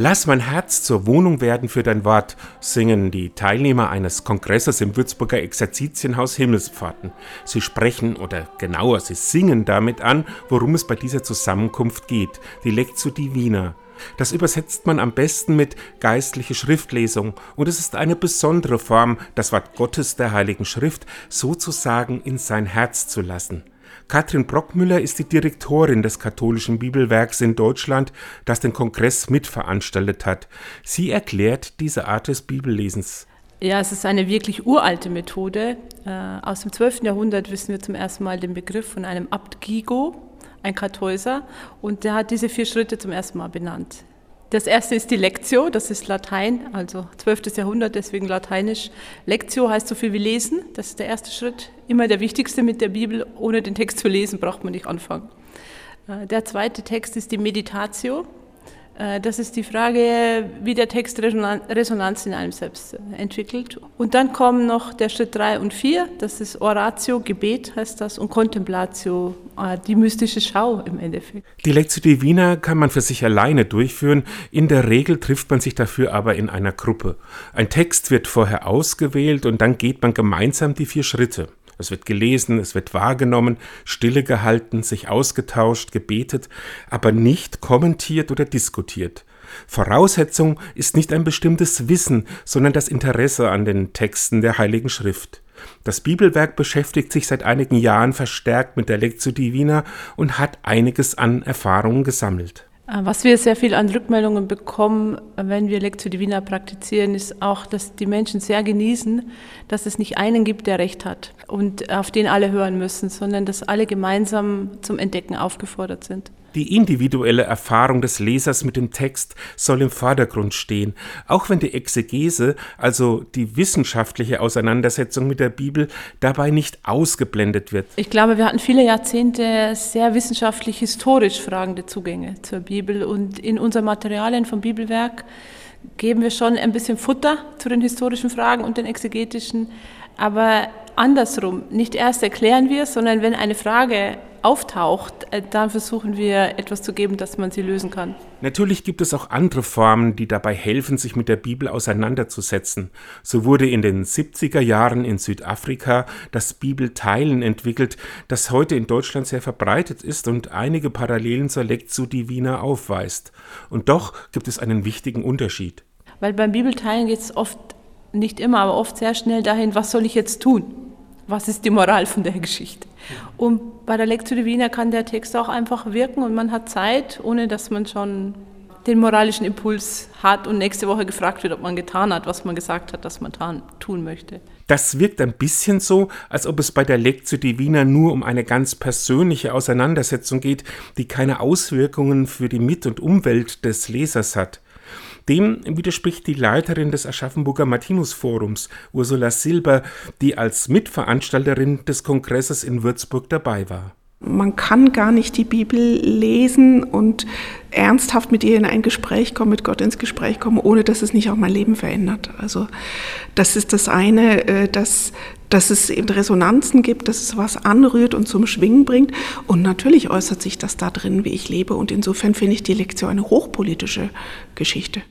Lass mein Herz zur Wohnung werden für dein Wort, singen die Teilnehmer eines Kongresses im Würzburger Exerzitienhaus Himmelspforten. Sie sprechen oder genauer, sie singen damit an, worum es bei dieser Zusammenkunft geht, die Lectio Divina. Das übersetzt man am besten mit geistliche Schriftlesung und es ist eine besondere Form, das Wort Gottes der Heiligen Schrift sozusagen in sein Herz zu lassen. Katrin Brockmüller ist die Direktorin des katholischen Bibelwerks in Deutschland, das den Kongress mitveranstaltet hat. Sie erklärt diese Art des Bibellesens. Ja, es ist eine wirklich uralte Methode. Äh, aus dem 12. Jahrhundert wissen wir zum ersten Mal den Begriff von einem Abt Gigo, ein Kartäuser, und der hat diese vier Schritte zum ersten Mal benannt. Das erste ist die Lectio, das ist Latein, also 12. Jahrhundert, deswegen lateinisch. Lectio heißt so viel wie lesen, das ist der erste Schritt. Immer der wichtigste mit der Bibel. Ohne den Text zu lesen braucht man nicht anfangen. Äh, der zweite Text ist die Meditatio. Äh, das ist die Frage, wie der Text Resonanz in einem selbst äh, entwickelt. Und dann kommen noch der Schritt 3 und 4, das ist Oratio, Gebet heißt das, und Contemplatio, die mystische Schau im Endeffekt. Die Lectio Divina kann man für sich alleine durchführen, in der Regel trifft man sich dafür aber in einer Gruppe. Ein Text wird vorher ausgewählt und dann geht man gemeinsam die vier Schritte. Es wird gelesen, es wird wahrgenommen, stille gehalten, sich ausgetauscht, gebetet, aber nicht kommentiert oder diskutiert. Voraussetzung ist nicht ein bestimmtes Wissen, sondern das Interesse an den Texten der Heiligen Schrift. Das Bibelwerk beschäftigt sich seit einigen Jahren verstärkt mit der Lectio Divina und hat einiges an Erfahrungen gesammelt. Äh, was wir sehr viel an Rückmeldungen bekommen, wenn wir Lectio Divina praktizieren, ist auch, dass die Menschen sehr genießen, dass es nicht einen gibt, der Recht hat und auf den alle hören müssen, sondern dass alle gemeinsam zum Entdecken aufgefordert sind. Die individuelle Erfahrung des Lesers mit dem Text soll im Vordergrund stehen, auch wenn die Exegese, also die wissenschaftliche Auseinandersetzung mit der Bibel, dabei nicht ausgeblendet wird. Ich glaube, wir hatten viele Jahrzehnte sehr wissenschaftlich-historisch fragende Zugänge zur Bibel und in unseren Materialien vom Bibelwerk geben wir schon ein bisschen Futter zu den historischen Fragen und den exegetischen, aber andersrum. Nicht erst erklären wir, sondern wenn eine Frage auftaucht, äh, dann versuchen wir etwas zu geben, dass man sie lösen kann. Natürlich gibt es auch andere Formen, die dabei helfen, sich mit der Bibel auseinanderzusetzen. So wurde in den 70er Jahren in Südafrika das Bibelteilen entwickelt, das heute in Deutschland sehr verbreitet ist und einige Parallelen zur Lectio Divina aufweist. Und doch gibt es einen wichtigen Unterschied. Weil beim Bibelteilen geht es oft, nicht immer, aber oft sehr schnell dahin, was soll ich jetzt tun? Was ist die Moral von der Geschichte. Und bei der Lectio Divina kann der Text auch einfach wirken und man hat Zeit, ohne dass man schon den moralischen Impuls hat und nächste Woche gefragt wird, ob man getan hat, was man gesagt hat, dass man tun möchte. Das wirkt ein bisschen so, als ob es bei der Lectio Divina nur um eine ganz persönliche Auseinandersetzung geht, die keine Auswirkungen für die Mit- und Umwelt des Lesers hat. Dem widerspricht die Leiterin des Aschaffenburger Martinus-Forums, Ursula Silber, die als Mitveranstalterin des Kongresses in Würzburg dabei war. Man kann gar nicht die Bibel lesen und ernsthaft mit ihr in ein Gespräch kommen, mit Gott ins Gespräch kommen, ohne dass es nicht auch mein Leben verändert. Also das ist das eine, äh, dass, dass es eben Resonanzen gibt, dass es was anrührt und zum Schwingen bringt. Und natürlich äußert sich das da drin, wie ich lebe. Und insofern finde ich die Lektion eine hochpolitische Geschichte.